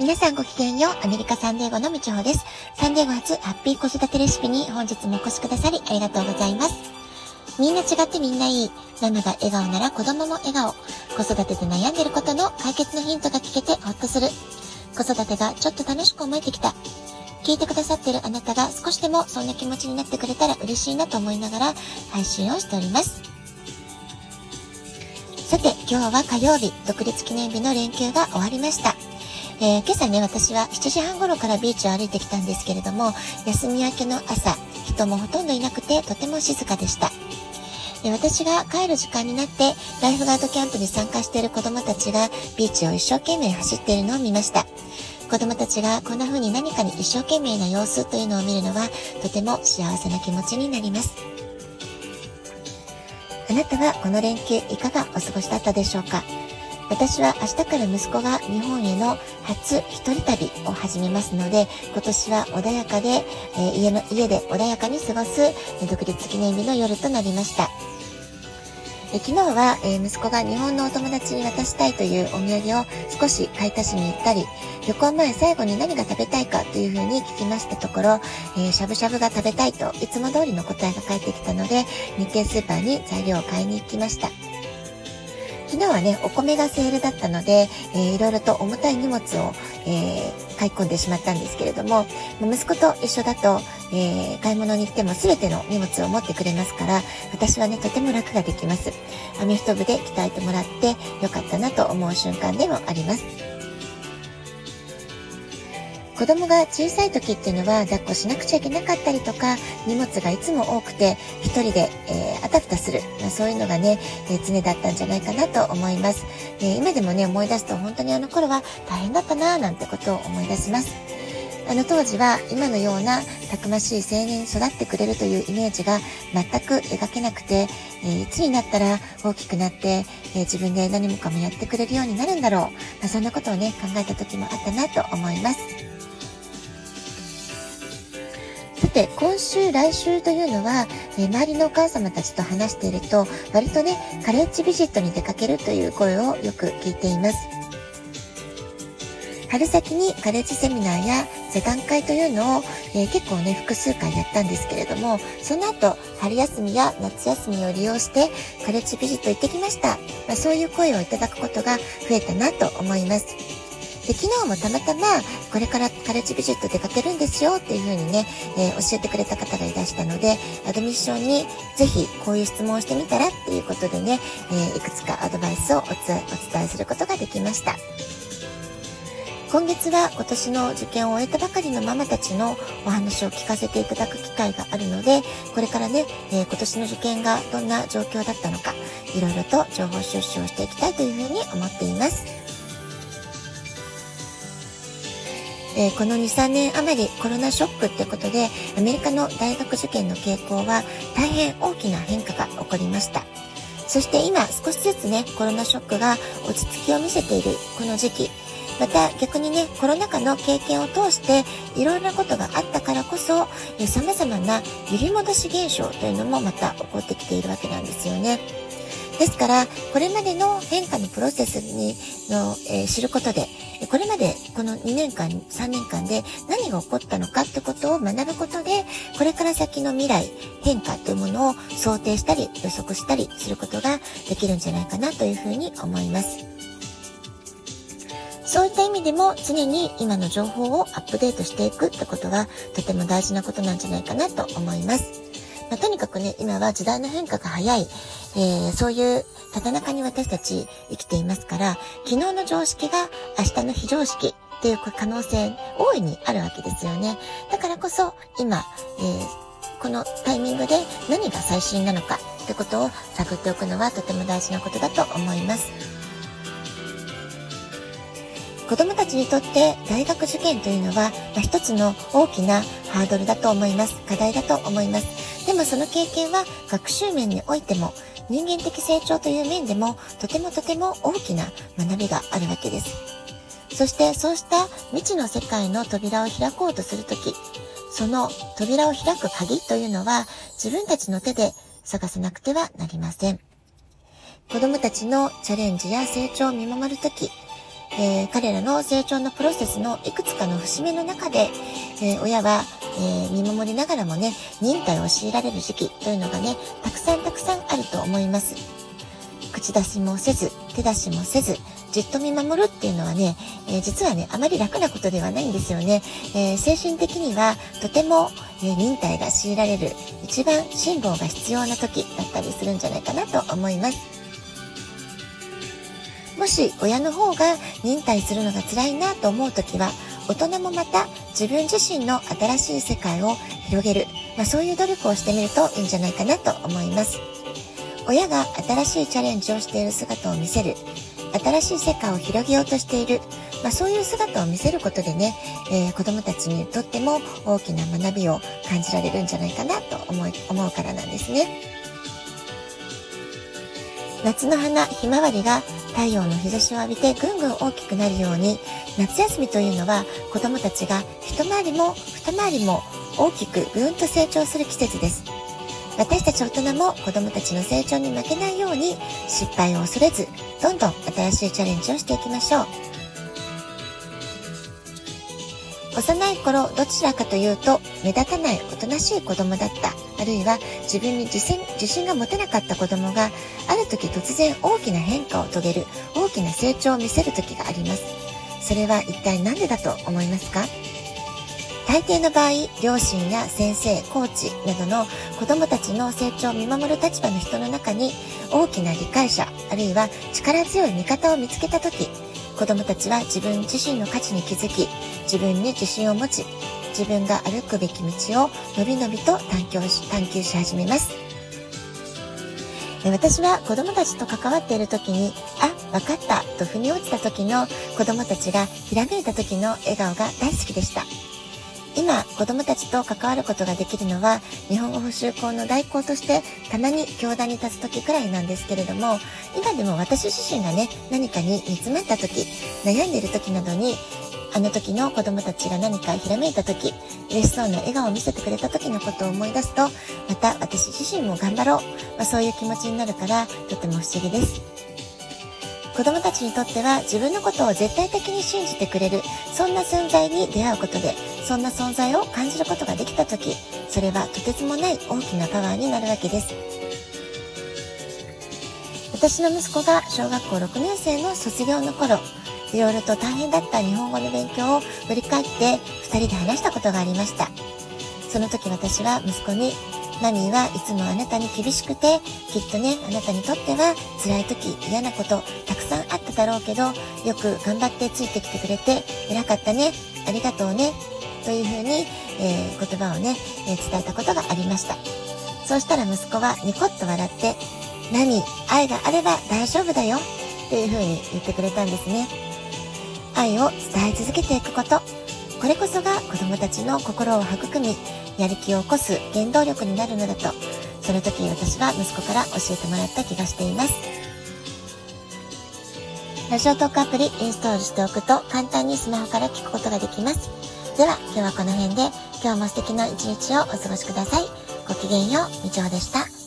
皆さんごきげんよう。アメリカサンデーゴのみちほです。サンデーゴ初ハッピー子育てレシピに本日もお越しくださりありがとうございます。みんな違ってみんないい。ママが笑顔なら子供も笑顔。子育てで悩んでることの解決のヒントが聞けてほっとする。子育てがちょっと楽しく思えてきた。聞いてくださってるあなたが少しでもそんな気持ちになってくれたら嬉しいなと思いながら配信をしております。さて、今日は火曜日、独立記念日の連休が終わりました。えー、今朝ね、私は7時半頃からビーチを歩いてきたんですけれども、休み明けの朝、人もほとんどいなくてとても静かでした。私が帰る時間になって、ライフガードキャンプに参加している子供たちがビーチを一生懸命走っているのを見ました。子供たちがこんな風に何かに一生懸命な様子というのを見るのはとても幸せな気持ちになります。あなたはこの連休いかがお過ごしだったでしょうか？私は明日から息子が日本への初一人旅を始めますので、今年は穏やかで、えー、家の、家で穏やかに過ごす独立記念日の夜となりました。え昨日は、え、息子が日本のお友達に渡したいというお土産を少し買い足しに行ったり、旅行前最後に何が食べたいかというふうに聞きましたところ、えー、しゃぶしゃぶが食べたいといつも通りの答えが返ってきたので、日系スーパーに材料を買いに行きました。昨日はね、お米がセールだったので、えー、いろいろと重たい荷物を、えー、買い込んでしまったんですけれども、息子と一緒だと、えー、買い物に行っても全ての荷物を持ってくれますから、私はね、とても楽ができます。アメフト部で鍛えてもらってよかったなと思う瞬間でもあります。子供が小さい時っていうのは抱っこしなくちゃいけなかったりとか荷物がいつも多くて一人で、えー、あたふたする、まあ、そういうのがね、えー、常だったんじゃないかなと思います、え、今でもね思い出すと本当にあの頃は大変だったななんてことを思い出します。あの当時は今のようなたくましい青年に育ってくれるというイメージが全く描けなくて、えー、いつになったら大きくなって、えー、自分で何もかもやってくれるようになるんだろう、まあ、そんなことをね考えた時もあったなと思います。さて、今週、来週というのは、えー、周りのお母様たちと話していると、割とね、カレッジビジットに出かけるという声をよく聞いています。春先にカレッジセミナーや座談会というのを、えー、結構ね、複数回やったんですけれども、その後、春休みや夏休みを利用して、カレッジビジット行ってきました。まあ、そういう声をいただくことが増えたなと思います。で、昨日もたまたま、これからカレッジビジット出かけるんですよっていう風にね、えー、教えてくれた方がいらしたので、アドミッションにぜひこういう質問をしてみたらっていうことでね、えー、いくつかアドバイスをお伝えすることができました。今月は今年の受験を終えたばかりのママたちのお話を聞かせていただく機会があるので、これからね、えー、今年の受験がどんな状況だったのか、いろいろと情報収集をしていきたいというふうに思っています。えー、この2、3年余りコロナショックってことで、アメリカの大学受験の傾向は大変大きな変化が起こりました。そして今少しずつね、コロナショックが落ち着きを見せているこの時期、また逆にね、コロナ禍の経験を通していろいろなことがあったからこそ、様々な揺り戻し現象というのもまた起こってきているわけなんですよね。ですから、これまでの変化のプロセスにの、えー、知ることで、これまでこの2年間、3年間で何が起こったのかってことを学ぶことで、これから先の未来、変化というものを想定したり予測したりすることができるんじゃないかなというふうに思います。そういった意味でも常に今の情報をアップデートしていくってことがとても大事なことなんじゃないかなと思います。まあ、とにかくね、今は時代の変化が早い、えー、そういうただ中に私たち生きていますから、昨日の常識が明日の非常識っていう可能性大いにあるわけですよね。だからこそ今、えー、このタイミングで何が最新なのかってことを探っておくのはとても大事なことだと思います。子供たちにとって大学受験というのは、まあ、一つの大きなハードルだと思います。課題だと思います。でもその経験は学習面においても人間的成長という面でもとてもとても大きな学びがあるわけです。そしてそうした未知の世界の扉を開こうとするとき、その扉を開く鍵というのは自分たちの手で探さなくてはなりません。子供たちのチャレンジや成長を見守るとき、えー、彼らの成長のプロセスのいくつかの節目の中で、えー、親は、えー、見守りながらもね、忍耐を強いられる時期というのがね、たくさんたくさんあると思います。口出しもせず、手出しもせず、じっと見守るっていうのはね、えー、実はね、あまり楽なことではないんですよね。えー、精神的にはとても、え、忍耐が強いられる、一番辛抱が必要な時だったりするんじゃないかなと思います。もし親の方が忍耐するのが辛いなと思う時は、大人もまた自分自身の新しい世界を広げる、まあ、そういう努力をしてみるといいんじゃないかなと思います。親が新しいチャレンジをしている姿を見せる、新しい世界を広げようとしている、まあ、そういう姿を見せることでね、えー、子供たちにとっても大きな学びを感じられるんじゃないかなと思い思うからなんですね。夏の花ひまわりが太陽の日差しを浴びてぐんぐん大きくなるように夏休みというのは子供たちが一回りも二回りも大きくぐんと成長する季節です。私たち大人も子どもたちの成長に負けないように失敗を恐れずどんどん新しいチャレンジをしていきましょう幼い頃どちらかというと目立たないおとなしい子供だった。あるいは自分に自信自信が持てなかった子供がある時突然大きな変化を遂げる大きな成長を見せる時があります。それは一体何でだと思いますか？大抵の場合、両親や先生、コーチなどの子供たちの成長を見守る立場の人の中に大きな理解者、あるいは力強い味方を見つけた時、子供たちは自分自身の価値に気づき、自分に自信を持ち、自分が歩くべき道をのびのびと探求し探求し始めます。私は子供たちと関わっている時に、あ、わかったと腑に落ちた時の子供たちがひらめいた時の笑顔が大好きでした。今、子供たちと関わることができるのは、日本語補習校の代行として、たまに教壇に立つ時くらいなんですけれども、今でも私自身がね、何かに煮詰まった時、悩んでいる時などに、あの時の子供たちが何かひらめいた時、嬉しそうな笑顔を見せてくれた時のことを思い出すと、また私自身も頑張ろう。まあ、そういう気持ちになるから、とても不思議です。子供たちにとっては自分のことを絶対的に信じてくれる、そんな存在に出会うことで、そんな存在を感じることができた時、それはとてつもない大きなパワーになるわけです。私の息子が小学校6年生の卒業の頃、いろいろと大変だった日本語の勉強を振り返って2人で話したことがありました。その時私は息子にマミーはいつもあなたに厳しくて、きっとね、あなたにとっては辛い時、嫌なことたくさんあっただろうけど、よく頑張ってついてきてくれて偉かったね、ありがとうね、というふうに、えー、言葉をね、えー、伝えたことがありました。そうしたら息子はニコッと笑って、マミー、愛があれば大丈夫だよ、というふうに言ってくれたんですね。愛を伝え続けていくこと。これこそが子供たちの心を育み、やる気を起こす原動力になるのだと、その時私は息子から教えてもらった気がしています。ラジオトークアプリインストールしておくと簡単にスマホから聞くことができます。では今日はこの辺で今日も素敵な一日をお過ごしください。ごきげんよう、みちでした。